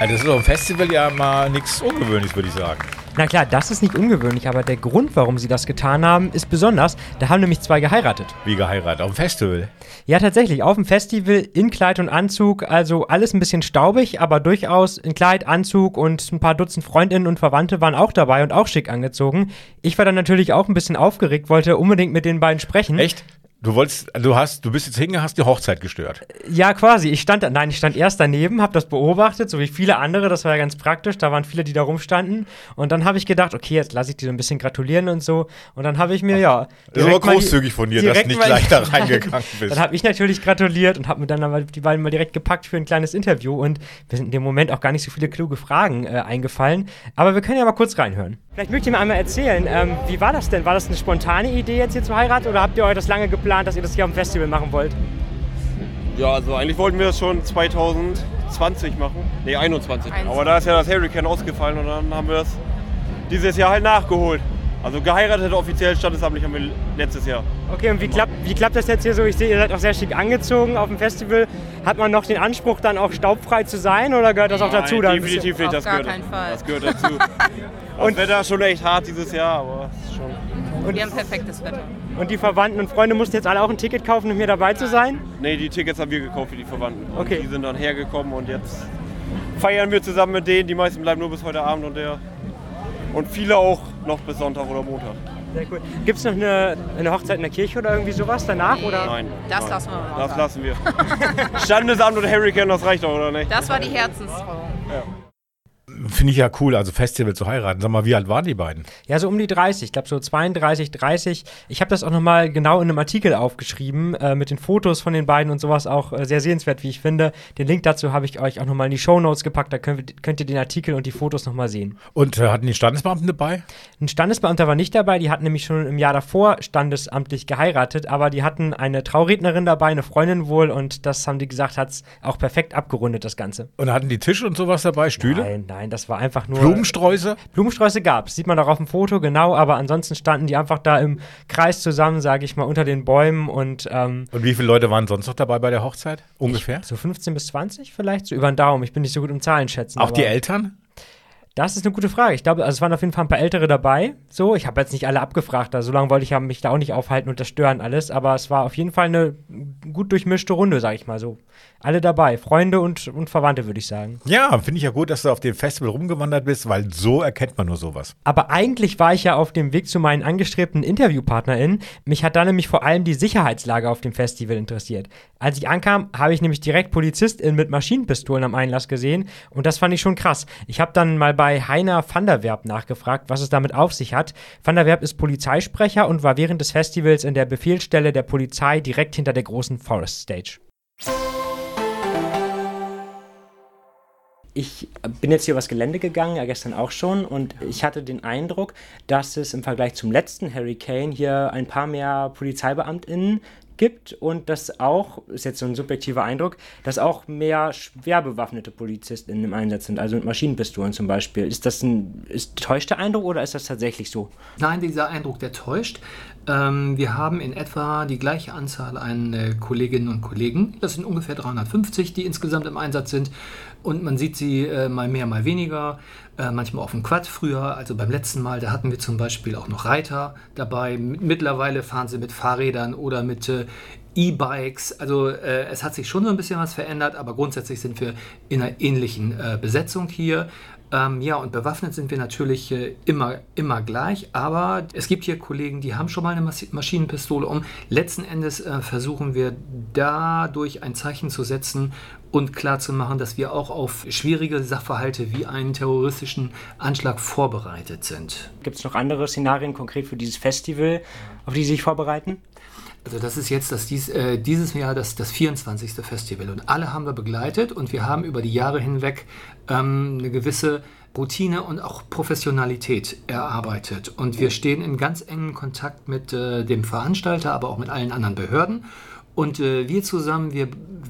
Also das ist auf dem Festival ja mal nichts Ungewöhnliches, würde ich sagen. Na klar, das ist nicht ungewöhnlich, aber der Grund, warum sie das getan haben, ist besonders. Da haben nämlich zwei geheiratet. Wie geheiratet? Auf dem Festival? Ja, tatsächlich, auf dem Festival in Kleid und Anzug, also alles ein bisschen staubig, aber durchaus in Kleid, Anzug und ein paar Dutzend Freundinnen und Verwandte waren auch dabei und auch schick angezogen. Ich war dann natürlich auch ein bisschen aufgeregt, wollte unbedingt mit den beiden sprechen. Echt? Du wolltest, du hast, du bist jetzt hingegangen, hast die Hochzeit gestört. Ja, quasi. Ich stand, da- nein, ich stand erst daneben, habe das beobachtet, so wie viele andere. Das war ja ganz praktisch. Da waren viele, die da rumstanden. Und dann habe ich gedacht, okay, jetzt lasse ich die so ein bisschen gratulieren und so. Und dann habe ich mir, ja. Das die- großzügig von dir, dass du nicht gleich da reingegangen bist. Dann habe ich natürlich gratuliert und habe mir dann aber die beiden mal direkt gepackt für ein kleines Interview. Und mir sind in dem Moment auch gar nicht so viele kluge Fragen äh, eingefallen. Aber wir können ja mal kurz reinhören. Vielleicht mögt ihr mir einmal erzählen, ähm, wie war das denn? War das eine spontane Idee, jetzt hier zu heiraten? Oder habt ihr euch das lange geplant, dass ihr das hier am Festival machen wollt? Ja, also eigentlich wollten wir das schon 2020 machen. Nee, 21. Aber da ist ja das Hurricane ausgefallen und dann haben wir es dieses Jahr halt nachgeholt. Also geheiratet offiziell standesamtlich haben wir letztes Jahr. Okay, und wie klappt, wie klappt das jetzt hier so? Ich sehe, ihr seid auch sehr schick angezogen auf dem Festival. Hat man noch den Anspruch, dann auch staubfrei zu sein oder gehört das auch dazu? Nein, dann ein definitiv nicht, das gehört, das gehört dazu. Und Wetter ist schon echt hart dieses Jahr, aber es ist schon. Und wir haben perfektes Wetter. Und die Verwandten und Freunde mussten jetzt alle auch ein Ticket kaufen, um hier dabei zu sein? Nee, die Tickets haben wir gekauft für die Verwandten. Okay. Und die sind dann hergekommen und jetzt feiern wir zusammen mit denen. Die meisten bleiben nur bis heute Abend und der. Und viele auch noch bis Sonntag oder Montag. Sehr cool. Gibt es noch eine, eine Hochzeit in der Kirche oder irgendwie sowas danach? Oder? Nein. Das nein. lassen wir mal Das lassen wir. Standesamt und Hurricane, das reicht doch, oder nicht? Das war die Herzenstrauung. Finde ich ja cool, also Festival zu heiraten. Sag mal, wie alt waren die beiden? Ja, so um die 30, ich glaube so 32, 30. Ich habe das auch nochmal genau in einem Artikel aufgeschrieben, äh, mit den Fotos von den beiden und sowas auch äh, sehr sehenswert, wie ich finde. Den Link dazu habe ich euch auch nochmal in die Shownotes gepackt, da könnt, könnt ihr den Artikel und die Fotos nochmal sehen. Und äh, hatten die Standesbeamten dabei? Ein Standesbeamter war nicht dabei, die hatten nämlich schon im Jahr davor standesamtlich geheiratet, aber die hatten eine Traurednerin dabei, eine Freundin wohl und das haben die gesagt, hat es auch perfekt abgerundet, das Ganze. Und hatten die Tische und sowas dabei, Stühle? Nein, nein, das war einfach nur. Blumensträuße? Blumensträuße gab es, sieht man auch auf dem Foto, genau, aber ansonsten standen die einfach da im Kreis zusammen, sage ich mal, unter den Bäumen und. Ähm, Und wie viele Leute waren sonst noch dabei bei der Hochzeit? Ungefähr? so 15 bis 20 vielleicht, so über den Daumen. Ich bin nicht so gut im Zahlen schätzen. Auch die Eltern? Das ist eine gute Frage. Ich glaube, also es waren auf jeden Fall ein paar Ältere dabei. So, ich habe jetzt nicht alle abgefragt, also so lange wollte ich ja mich da auch nicht aufhalten und das stören alles, aber es war auf jeden Fall eine gut durchmischte Runde, sage ich mal so. Alle dabei, Freunde und, und Verwandte, würde ich sagen. Ja, finde ich ja gut, dass du auf dem Festival rumgewandert bist, weil so erkennt man nur sowas. Aber eigentlich war ich ja auf dem Weg zu meinen angestrebten InterviewpartnerInnen. Mich hat da nämlich vor allem die Sicherheitslage auf dem Festival interessiert. Als ich ankam, habe ich nämlich direkt PolizistInnen mit Maschinenpistolen am Einlass gesehen und das fand ich schon krass. Ich habe dann mal bei Heiner van der Werb nachgefragt, was es damit auf sich hat. Van der Werb ist Polizeisprecher und war während des Festivals in der Befehlsstelle der Polizei direkt hinter der großen Forest Stage. Ich bin jetzt hier übers Gelände gegangen, ja gestern auch schon, und ich hatte den Eindruck, dass es im Vergleich zum letzten Hurricane hier ein paar mehr PolizeibeamtInnen gibt und dass auch, ist jetzt so ein subjektiver Eindruck, dass auch mehr schwer bewaffnete Polizisten im Einsatz sind, also mit Maschinenpistolen zum Beispiel. Ist das ein ist, täuscht der Eindruck oder ist das tatsächlich so? Nein, dieser Eindruck, der täuscht. Ähm, wir haben in etwa die gleiche Anzahl an äh, Kolleginnen und Kollegen. Das sind ungefähr 350, die insgesamt im Einsatz sind. Und man sieht sie äh, mal mehr, mal weniger. Äh, manchmal auf dem Quad früher. Also beim letzten Mal, da hatten wir zum Beispiel auch noch Reiter dabei. Mittlerweile fahren sie mit Fahrrädern oder mit äh, E-Bikes. Also äh, es hat sich schon so ein bisschen was verändert, aber grundsätzlich sind wir in einer ähnlichen äh, Besetzung hier. Ähm, ja, und bewaffnet sind wir natürlich äh, immer, immer gleich, aber es gibt hier Kollegen, die haben schon mal eine Mas Maschinenpistole um. Letzten Endes äh, versuchen wir dadurch ein Zeichen zu setzen und klarzumachen, dass wir auch auf schwierige Sachverhalte wie einen terroristischen Anschlag vorbereitet sind. Gibt es noch andere Szenarien konkret für dieses Festival, auf die Sie sich vorbereiten? Also das ist jetzt das, dies, äh, dieses Jahr das, das 24. Festival und alle haben wir begleitet und wir haben über die Jahre hinweg ähm, eine gewisse Routine und auch Professionalität erarbeitet. Und wir stehen in ganz engen Kontakt mit äh, dem Veranstalter, aber auch mit allen anderen Behörden. Und äh, wir zusammen, wir,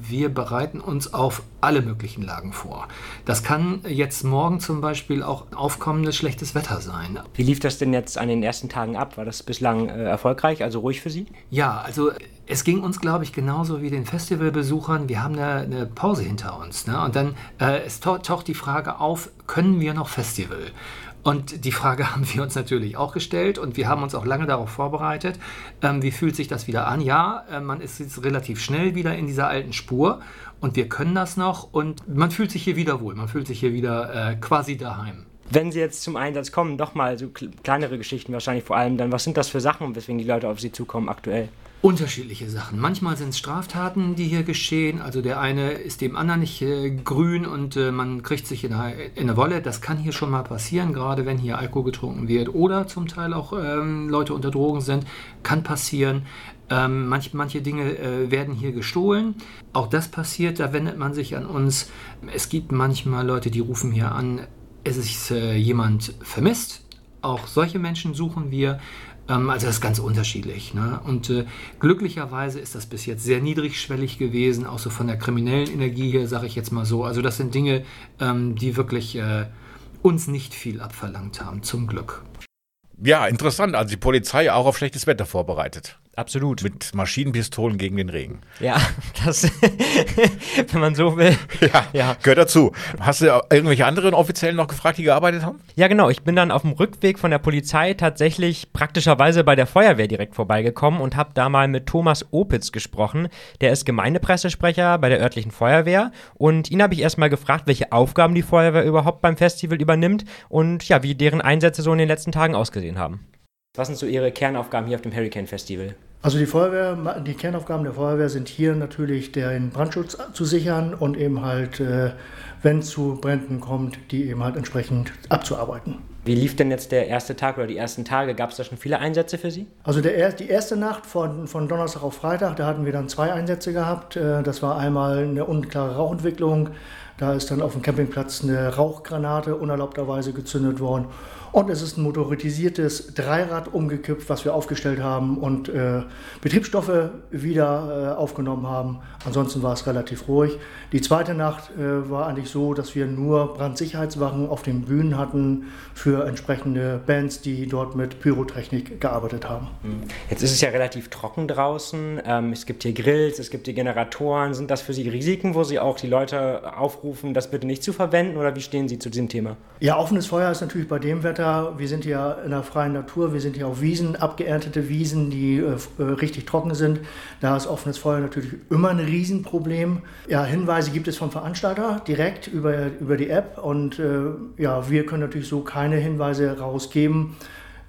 wir bereiten uns auf alle möglichen Lagen vor. Das kann jetzt morgen zum Beispiel auch aufkommendes schlechtes Wetter sein. Wie lief das denn jetzt an den ersten Tagen ab? War das bislang äh, erfolgreich, also ruhig für Sie? Ja, also es ging uns, glaube ich, genauso wie den Festivalbesuchern. Wir haben eine, eine Pause hinter uns. Ne? Und dann äh, es taucht die Frage auf, können wir noch Festival? Und die Frage haben wir uns natürlich auch gestellt und wir haben uns auch lange darauf vorbereitet. Ähm, wie fühlt sich das wieder an? Ja, äh, man ist jetzt relativ schnell wieder in dieser alten Spur und wir können das noch und man fühlt sich hier wieder wohl, man fühlt sich hier wieder äh, quasi daheim. Wenn Sie jetzt zum Einsatz kommen, doch mal so kleinere Geschichten wahrscheinlich vor allem, dann was sind das für Sachen, weswegen die Leute auf Sie zukommen aktuell? Unterschiedliche Sachen. Manchmal sind es Straftaten, die hier geschehen. Also der eine ist dem anderen nicht äh, grün und äh, man kriegt sich in eine, in eine Wolle. Das kann hier schon mal passieren, gerade wenn hier Alkohol getrunken wird oder zum Teil auch ähm, Leute unter Drogen sind. Kann passieren. Ähm, manch, manche Dinge äh, werden hier gestohlen. Auch das passiert, da wendet man sich an uns. Es gibt manchmal Leute, die rufen hier an, es ist äh, jemand vermisst. Auch solche Menschen suchen wir. Ähm, also das ist ganz unterschiedlich. Ne? Und äh, glücklicherweise ist das bis jetzt sehr niedrigschwellig gewesen, auch so von der kriminellen Energie her, sage ich jetzt mal so. Also das sind Dinge, ähm, die wirklich äh, uns nicht viel abverlangt haben, zum Glück. Ja, interessant. Also die Polizei auch auf schlechtes Wetter vorbereitet. Absolut. Mit Maschinenpistolen gegen den Regen. Ja, das, wenn man so will. Ja, ja, gehört dazu. Hast du irgendwelche anderen Offiziellen noch gefragt, die gearbeitet haben? Ja, genau. Ich bin dann auf dem Rückweg von der Polizei tatsächlich praktischerweise bei der Feuerwehr direkt vorbeigekommen und habe da mal mit Thomas Opitz gesprochen. Der ist Gemeindepressesprecher bei der örtlichen Feuerwehr. Und ihn habe ich erstmal gefragt, welche Aufgaben die Feuerwehr überhaupt beim Festival übernimmt und ja, wie deren Einsätze so in den letzten Tagen ausgesehen haben. Was sind so Ihre Kernaufgaben hier auf dem Hurricane Festival? Also die Feuerwehr, die Kernaufgaben der Feuerwehr sind hier natürlich den Brandschutz zu sichern und eben halt, äh, wenn es zu Bränden kommt, die eben halt entsprechend abzuarbeiten. Wie lief denn jetzt der erste Tag oder die ersten Tage? Gab es da schon viele Einsätze für Sie? Also der, die erste Nacht von, von Donnerstag auf Freitag, da hatten wir dann zwei Einsätze gehabt. Äh, das war einmal eine unklare Rauchentwicklung. Da ist dann auf dem Campingplatz eine Rauchgranate unerlaubterweise gezündet worden. Und es ist ein motorisiertes Dreirad umgekippt, was wir aufgestellt haben und äh, Betriebsstoffe wieder äh, aufgenommen haben. Ansonsten war es relativ ruhig. Die zweite Nacht äh, war eigentlich so, dass wir nur Brandsicherheitswachen auf den Bühnen hatten für entsprechende Bands, die dort mit Pyrotechnik gearbeitet haben. Hm. Jetzt ist es ja relativ trocken draußen. Ähm, es gibt hier Grills, es gibt hier Generatoren. Sind das für Sie Risiken, wo Sie auch die Leute aufrufen, das bitte nicht zu verwenden? Oder wie stehen Sie zu diesem Thema? Ja, offenes Feuer ist natürlich bei dem Wetter. Wir sind ja in der freien Natur, wir sind hier auf Wiesen, abgeerntete Wiesen, die äh, äh, richtig trocken sind. Da ist offenes Feuer natürlich immer ein Riesenproblem. Ja, Hinweise gibt es vom Veranstalter direkt über, über die App und äh, ja, wir können natürlich so keine Hinweise rausgeben.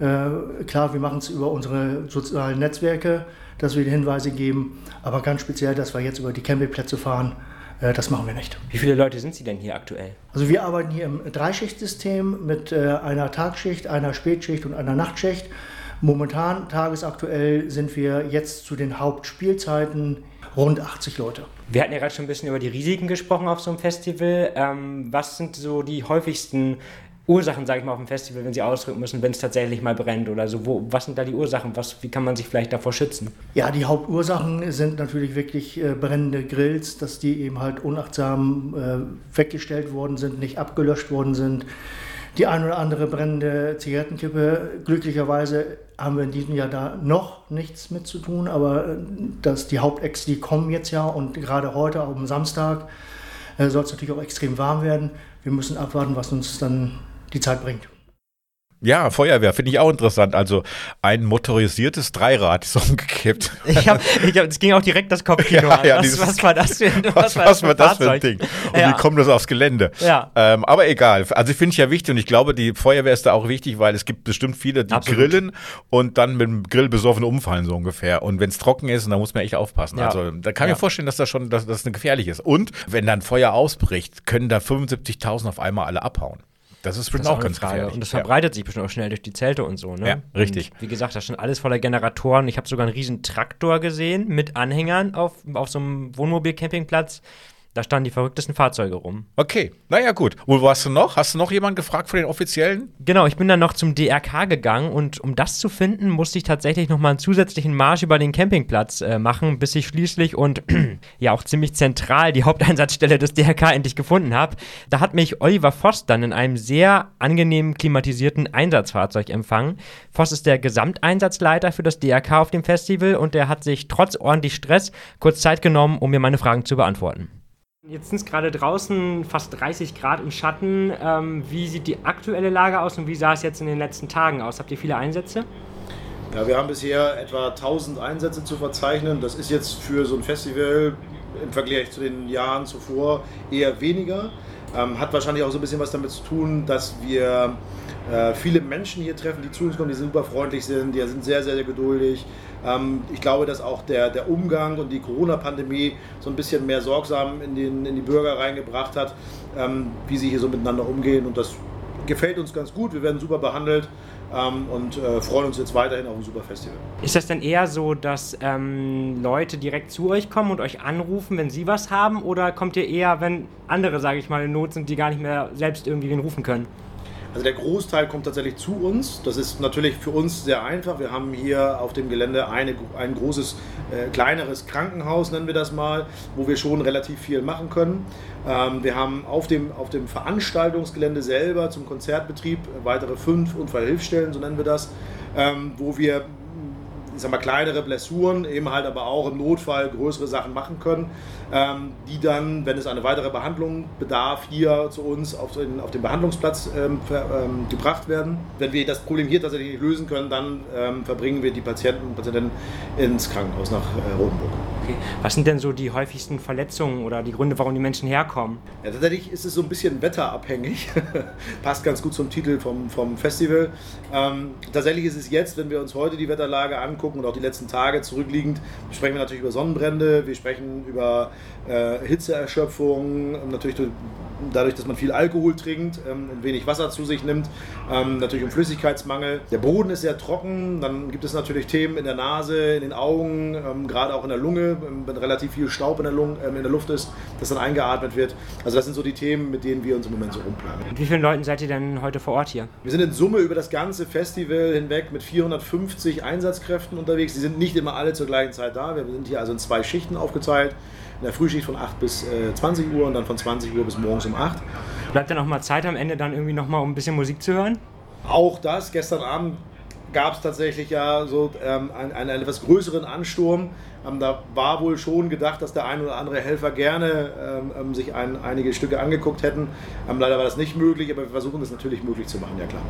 Äh, klar, wir machen es über unsere sozialen Netzwerke, dass wir die Hinweise geben, aber ganz speziell, dass wir jetzt über die Campingplätze fahren, das machen wir nicht. Wie viele Leute sind Sie denn hier aktuell? Also wir arbeiten hier im Dreischichtsystem mit äh, einer Tagschicht, einer Spätschicht und einer Nachtschicht. Momentan, tagesaktuell, sind wir jetzt zu den Hauptspielzeiten rund 80 Leute. Wir hatten ja gerade schon ein bisschen über die Risiken gesprochen auf so einem Festival. Ähm, was sind so die häufigsten Ursachen, sage ich mal, auf dem Festival, wenn sie ausdrücken müssen, wenn es tatsächlich mal brennt oder so? Wo, was sind da die Ursachen? Was, wie kann man sich vielleicht davor schützen? Ja, die Hauptursachen sind natürlich wirklich äh, brennende Grills, dass die eben halt unachtsam äh, weggestellt worden sind, nicht abgelöscht worden sind. Die ein oder andere brennende Zigarettenkippe. Glücklicherweise haben wir in diesem Jahr da noch nichts mit zu tun, aber äh, dass die Hauptex, die kommen jetzt ja und gerade heute, auch am Samstag, äh, soll es natürlich auch extrem warm werden. Wir müssen abwarten, was uns dann die Zeit bringt. Ja, Feuerwehr finde ich auch interessant. Also ein motorisiertes Dreirad ist umgekippt. Ich hab, ich hab, es ging auch direkt das Kopfkino ja, an. ja, was, dieses, was war das für ein, was, war was war das für ein Fahrzeug? Ding? Und Ja. wie kommt das aufs Gelände? Ja. Ähm, aber egal. Also ich finde ich ja wichtig und ich glaube, die Feuerwehr ist da auch wichtig, weil es gibt bestimmt viele, die Absolut. grillen und dann mit dem Grill besoffen umfallen, so ungefähr. Und wenn es trocken ist, dann muss man echt aufpassen. Ja. Also da kann ich Ja. mir vorstellen, dass das schon dass das eine gefährlich ist. Und wenn dann Feuer ausbricht, können da 75.000 auf einmal alle abhauen. Das ist bestimmt Das auch ganz Frage. gefährlich. Und das Ja. verbreitet sich bestimmt auch schnell durch die Zelte und so, ne? Ja, richtig. Und wie gesagt, da stand alles voller Generatoren. Ich habe sogar einen riesen Traktor gesehen mit Anhängern auf, auf so einem Wohnmobil-Campingplatz. Da standen die verrücktesten Fahrzeuge rum. Okay, naja, gut. Wo warst du noch? Hast du noch jemanden gefragt von den Offiziellen? Genau, ich bin dann noch zum DRK gegangen und um das zu finden, musste ich tatsächlich nochmal einen zusätzlichen Marsch über den Campingplatz äh, machen, bis ich schließlich und ja auch ziemlich zentral die Haupteinsatzstelle des DRK endlich gefunden habe. Da hat mich Oliver Voss dann in einem sehr angenehm klimatisierten Einsatzfahrzeug empfangen. Voss ist der Gesamteinsatzleiter für das DRK auf dem Festival und der hat sich trotz ordentlich Stress kurz Zeit genommen, um mir meine Fragen zu beantworten. Jetzt sind es gerade draußen fast 30 Grad im Schatten. Ähm, wie sieht die aktuelle Lage aus und wie sah es jetzt in den letzten Tagen aus? Habt ihr viele Einsätze? Ja, wir haben bisher etwa 1000 Einsätze zu verzeichnen. Das ist jetzt für so ein Festival im Vergleich zu den Jahren zuvor eher weniger. Ähm, hat wahrscheinlich auch so ein bisschen was damit zu tun, dass wir äh, viele Menschen hier treffen, die zu uns kommen, die super freundlich sind, die sind sehr, sehr, sehr geduldig. Ähm, ich glaube, dass auch der, der Umgang und die Corona-Pandemie so ein bisschen mehr sorgsam in, den, in die Bürger reingebracht hat, ähm, wie sie hier so miteinander umgehen. Und das gefällt uns ganz gut. Wir werden super behandelt ähm, und äh, freuen uns jetzt weiterhin auf ein super Festival. Ist das denn eher so, dass ähm, Leute direkt zu euch kommen und euch anrufen, wenn sie was haben? Oder kommt ihr eher, wenn andere, sage ich mal, in Not sind, die gar nicht mehr selbst irgendwie wen rufen können? Also der Großteil kommt tatsächlich zu uns. Das ist natürlich für uns sehr einfach. Wir haben hier auf dem Gelände eine, ein großes, äh, kleineres Krankenhaus, nennen wir das mal, wo wir schon relativ viel machen können. Ähm, wir haben auf dem, auf dem Veranstaltungsgelände selber zum Konzertbetrieb weitere fünf Unfallhilfstellen, so nennen wir das, ähm, wo wir ich sag mal, kleinere Blessuren, eben halt aber auch im Notfall größere Sachen machen können, ähm, die dann, wenn es eine weitere Behandlung bedarf, hier zu uns auf den, auf den Behandlungsplatz ähm, ver, ähm, gebracht werden. Wenn wir das Problem hier tatsächlich nicht lösen können, dann ähm, verbringen wir die Patienten und Patientinnen ins Krankenhaus nach äh, Rotenburg. Okay. Was sind denn so die häufigsten Verletzungen oder die Gründe, warum die Menschen herkommen? Ja, tatsächlich ist es so ein bisschen wetterabhängig. Passt ganz gut zum Titel vom, vom Festival. Ähm, tatsächlich ist es jetzt, wenn wir uns heute die Wetterlage angucken und auch die letzten Tage zurückliegend, sprechen wir natürlich über Sonnenbrände, wir sprechen über äh, Hitzeerschöpfung, natürlich durch, dadurch, dass man viel Alkohol trinkt ähm, und wenig Wasser zu sich nimmt, ähm, natürlich um Flüssigkeitsmangel. Der Boden ist sehr trocken, dann gibt es natürlich Themen in der Nase, in den Augen, ähm, gerade auch in der Lunge, ähm, wenn relativ viel Staub in der, Lung, ähm, in der Luft ist, das dann eingeatmet wird. Also das sind so die Themen, mit denen wir uns im Moment so rumplanen. Mit wie vielen Leuten seid ihr denn heute vor Ort hier? Wir sind in Summe über das ganze Festival hinweg mit 450 Einsatzkräften unterwegs. Die sind nicht immer alle zur gleichen Zeit da. Wir sind hier also in zwei Schichten aufgeteilt. In der Frühschicht von 8 bis äh, 20 Uhr und dann von 20 Uhr bis morgens um 8. Bleibt denn noch mal Zeit am Ende dann irgendwie noch mal, um ein bisschen Musik zu hören? Auch das, gestern Abend gab es tatsächlich ja so ähm, einen, einen etwas größeren Ansturm. Ähm, da war wohl schon gedacht, dass der ein oder andere Helfer gerne ähm, ähm, sich ein, einige Stücke angeguckt hätten. Ähm, leider war das nicht möglich, aber wir versuchen es natürlich möglich zu machen, ja klar.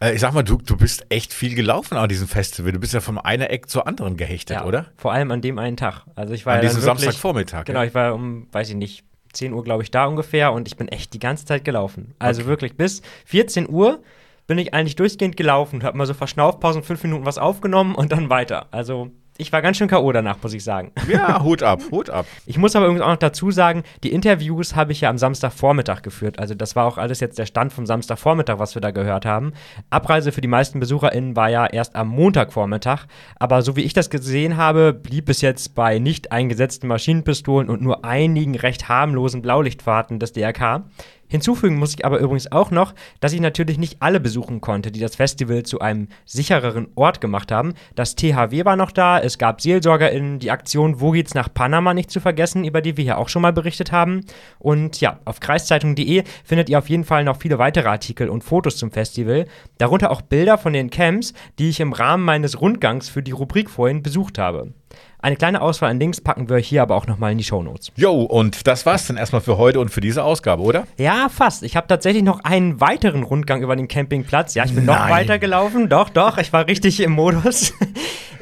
Äh, ich sag mal, du, du bist echt viel gelaufen an diesem Festival. Du bist ja von einer Eck zur anderen gehechtet, Ja, oder? Vor allem an dem einen Tag. Also ich war An diesem wirklich- Samstagvormittag, Genau, ich war um, weiß ich nicht, 10 Uhr, glaube ich, da ungefähr und ich bin echt die ganze Zeit gelaufen. Also Okay. wirklich bis 14 Uhr bin ich eigentlich durchgehend gelaufen, habe mal so Verschnaufpausen, fünf Minuten was aufgenommen und dann weiter. Also Ich war ganz schön K.O. danach, muss ich sagen. Ja, Hut ab, Hut ab. Ich muss aber übrigens auch noch dazu sagen, die Interviews habe ich ja am Samstagvormittag geführt. Also das war auch alles jetzt der Stand vom Samstagvormittag, was wir da gehört haben. Abreise für die meisten BesucherInnen war ja erst am Montagvormittag. Aber so wie ich das gesehen habe, blieb es jetzt bei nicht eingesetzten Maschinenpistolen und nur einigen recht harmlosen Blaulichtfahrten des DRK. Hinzufügen muss ich aber übrigens auch noch, dass ich natürlich nicht alle besuchen konnte, die das Festival zu einem sichereren Ort gemacht haben. Das THW war noch da, es gab SeelsorgerInnen, die Aktion Wo geht's nach Panama nicht zu vergessen, über die wir hier auch schon mal berichtet haben. Und ja, auf kreiszeitung.de findet ihr auf jeden Fall noch viele weitere Artikel und Fotos zum Festival, darunter auch Bilder von den Camps, die ich im Rahmen meines Rundgangs für die Rubrik vorhin besucht habe. Eine kleine Auswahl an Links packen wir euch hier aber auch nochmal in die Shownotes. Jo, und das war's dann erstmal für heute und für diese Ausgabe, oder? Ja, fast. Ich habe tatsächlich noch einen weiteren Rundgang über den Campingplatz. Ja, ich bin noch Nein. weiter gelaufen. Doch, doch, ich war richtig im Modus.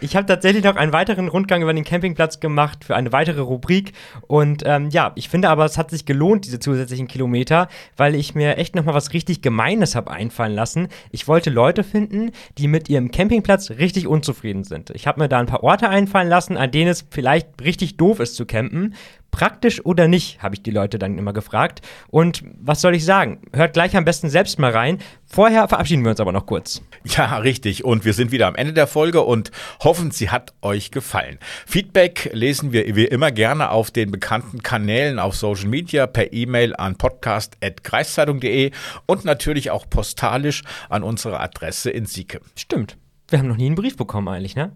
Ich habe tatsächlich noch einen weiteren Rundgang über den Campingplatz gemacht für eine weitere Rubrik. Und ähm, ja, ich finde aber, es hat sich gelohnt, diese zusätzlichen Kilometer, weil ich mir echt nochmal was richtig Gemeines habe einfallen lassen. Ich wollte Leute finden, die mit ihrem Campingplatz richtig unzufrieden sind. Ich habe mir da ein paar Orte einfallen lassen, an denen es vielleicht richtig doof ist zu campen. Praktisch oder nicht, habe ich die Leute dann immer gefragt. Und was soll ich sagen? Hört gleich am besten selbst mal rein. Vorher verabschieden wir uns aber noch kurz. Ja, richtig. Und wir sind wieder am Ende der Folge und hoffen, sie hat euch gefallen. Feedback lesen wir wie immer gerne auf den bekannten Kanälen auf Social Media, per E-Mail an podcast.kreiszeitung.de und natürlich auch postalisch an unsere Adresse in Sieke. Stimmt. Wir haben noch nie einen Brief bekommen eigentlich, ne?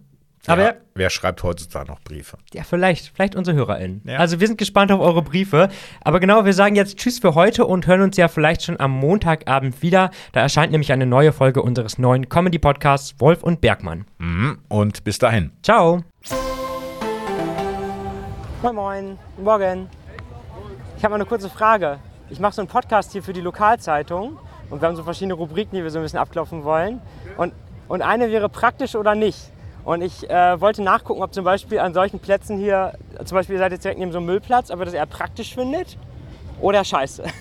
Aber Aber wer schreibt heutzutage noch Briefe? Ja, vielleicht, vielleicht unsere HörerInnen. Ja. Also wir sind gespannt auf eure Briefe. Aber genau, wir sagen jetzt Tschüss für heute und hören uns ja vielleicht schon am Montagabend wieder. Da erscheint nämlich eine neue Folge unseres neuen Comedy-Podcasts Wolf und Bergmann. Mhm. Und bis dahin. Ciao. Moin Moin, Morgen. Ich habe mal eine kurze Frage. Ich mache so einen Podcast hier für die Lokalzeitung und wir haben so verschiedene Rubriken, die wir so ein bisschen abklopfen wollen. Und, und eine wäre praktisch oder nicht. Und ich äh, wollte nachgucken, ob zum Beispiel an solchen Plätzen hier, zum Beispiel ihr seid jetzt direkt neben so einem Müllplatz, ob ihr das eher praktisch findet oder scheiße.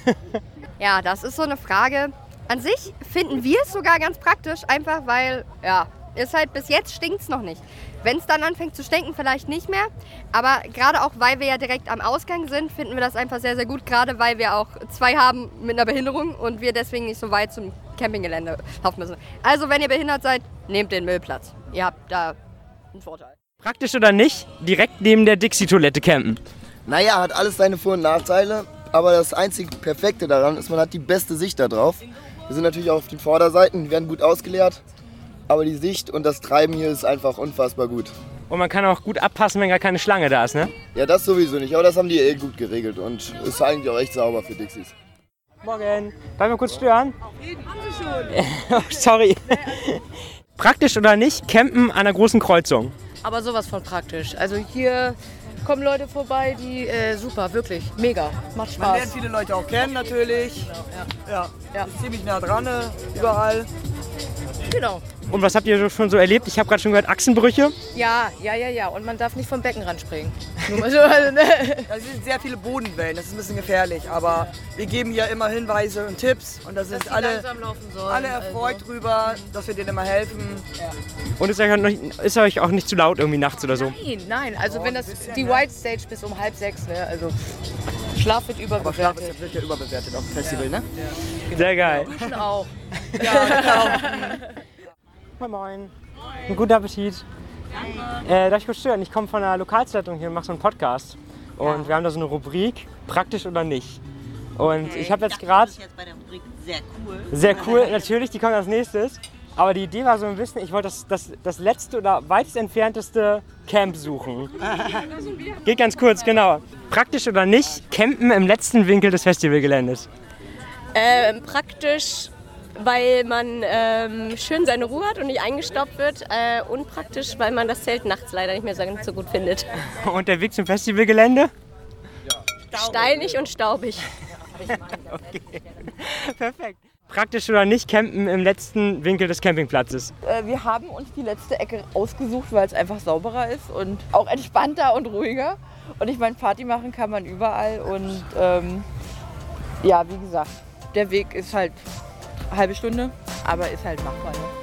Ja, das ist so eine Frage. An sich finden wir es sogar ganz praktisch, einfach weil, ja, ist halt bis jetzt stinkt es noch nicht. Wenn es dann anfängt zu stinken, vielleicht nicht mehr. Aber gerade auch, weil wir ja direkt am Ausgang sind, finden wir das einfach sehr, sehr gut. Gerade weil wir auch zwei haben mit einer Behinderung und wir deswegen nicht so weit zum Campinggelände laufen müssen. Also, wenn ihr behindert seid, nehmt den Müllplatz. Ihr habt da einen Vorteil. Praktisch oder nicht, direkt neben der Dixie-Toilette campen. Naja, hat alles seine Vor- und Nachteile, aber das einzig Perfekte daran ist, man hat die beste Sicht da drauf. Wir sind natürlich auch auf den Vorderseiten, die werden gut ausgeleert, aber die Sicht und das Treiben hier ist einfach unfassbar gut. Und man kann auch gut abpassen, wenn gar keine Schlange da ist, ne? Ja, das sowieso nicht, aber das haben die eh gut geregelt und ist eigentlich auch echt sauber für Dixies. Morgen. Darf ich mal kurz stören? Oh, Sorry. Praktisch oder nicht, campen an einer großen Kreuzung. Aber sowas von praktisch. Also hier kommen Leute vorbei, die äh, super, wirklich, mega, macht Man lernt Spaß. viele Leute auch kennen natürlich. Ja, ja. Ist ziemlich nah dran, ne? überall. Genau. Und was habt ihr schon so erlebt? Ich habe gerade schon gehört, Achsenbrüche. Ja, ja, ja, ja. Und man darf nicht vom Beckenrand springen. Also, ne? Da sind sehr viele Bodenwellen, das ist ein bisschen gefährlich, aber wir geben hier immer Hinweise und Tipps und da sind alle, sollen, alle erfreut drüber, dass wir denen immer helfen. Und ist euch, auch nicht, ist euch auch nicht zu laut irgendwie nachts oder so? Nein, nein. Also wenn das die White Stage bis um halb sechs, ne? Also Schlaf wird Aber Schlaf überbewertet. ist, wird ja überbewertet auf dem Festival, ne? Sehr geil. Duschen auch. Moin Moin. Einen guten Appetit. Äh, darf ich kurz stören? Ich komme von der Lokalzeitung hier und mache so einen Podcast. Und wir haben da so eine Rubrik, praktisch oder nicht. Und ich habe jetzt gerade... Sehr cool. Sehr cool, natürlich, die kommt als nächstes. Aber die Idee war so ein bisschen, ich wollte das, das, das letzte oder weitest entfernteste Camp suchen. Geht ganz kurz, genau. Praktisch oder nicht, campen im letzten Winkel des Festivalgeländes. Ähm, praktisch, weil man ähm, schön seine Ruhe hat und nicht eingestaubt wird. Äh, unpraktisch, weil man das Zelt nachts leider nicht mehr so, so gut findet. Und der Weg zum Festivalgelände? Steinig und staubig. okay. Perfekt. Praktisch oder nicht, campen im letzten Winkel des Campingplatzes. Äh, Wir haben uns die letzte Ecke ausgesucht, weil es einfach sauberer ist und auch entspannter und ruhiger. Und ich meine, Party machen kann man überall. Und ähm, ja, wie gesagt, der Weg ist halt halbe Stunde, aber ist halt machbar. Ne?